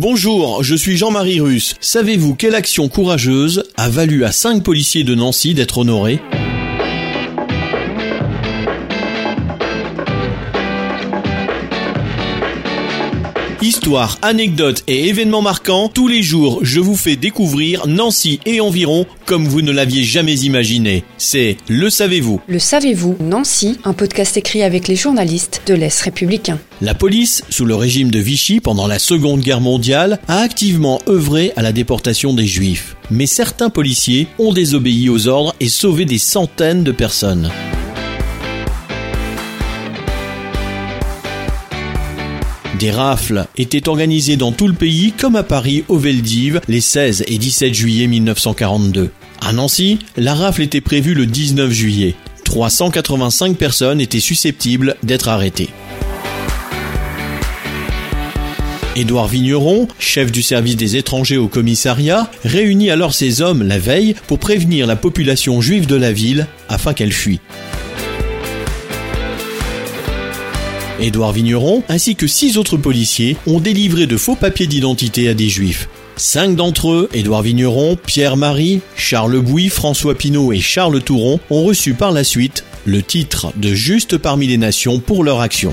Bonjour, je suis Jean-Marie Russe. Savez-vous quelle action courageuse a valu à cinq policiers de Nancy d'être honorés? Histoire, anecdotes et événements marquants, tous les jours je vous fais découvrir Nancy et environ comme vous ne l'aviez jamais imaginé. C'est Le Savez-vous Le savez-vous Nancy, un podcast écrit avec les journalistes de l'Est républicain. La police, sous le régime de Vichy pendant la Seconde Guerre mondiale, a activement œuvré à la déportation des Juifs. Mais certains policiers ont désobéi aux ordres et sauvé des centaines de personnes. Des rafles étaient organisées dans tout le pays comme à Paris au Veldiv les 16 et 17 juillet 1942. À Nancy, la rafle était prévue le 19 juillet. 385 personnes étaient susceptibles d'être arrêtées. Édouard Vigneron, chef du service des étrangers au commissariat, réunit alors ses hommes la veille pour prévenir la population juive de la ville afin qu'elle fuit. Édouard Vigneron ainsi que six autres policiers ont délivré de faux papiers d'identité à des juifs. Cinq d'entre eux, Édouard Vigneron, Pierre-Marie, Charles Bouy, François Pinault et Charles Touron, ont reçu par la suite le titre de Juste parmi les nations pour leur action.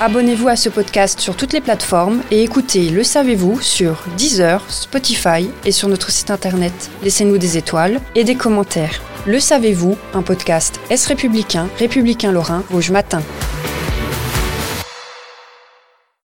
Abonnez-vous à ce podcast sur toutes les plateformes et écoutez Le Savez-vous sur Deezer, Spotify et sur notre site internet. Laissez-nous des étoiles et des commentaires. Le Savez-vous, un podcast Est républicain, républicain lorrain, Vosges Matin.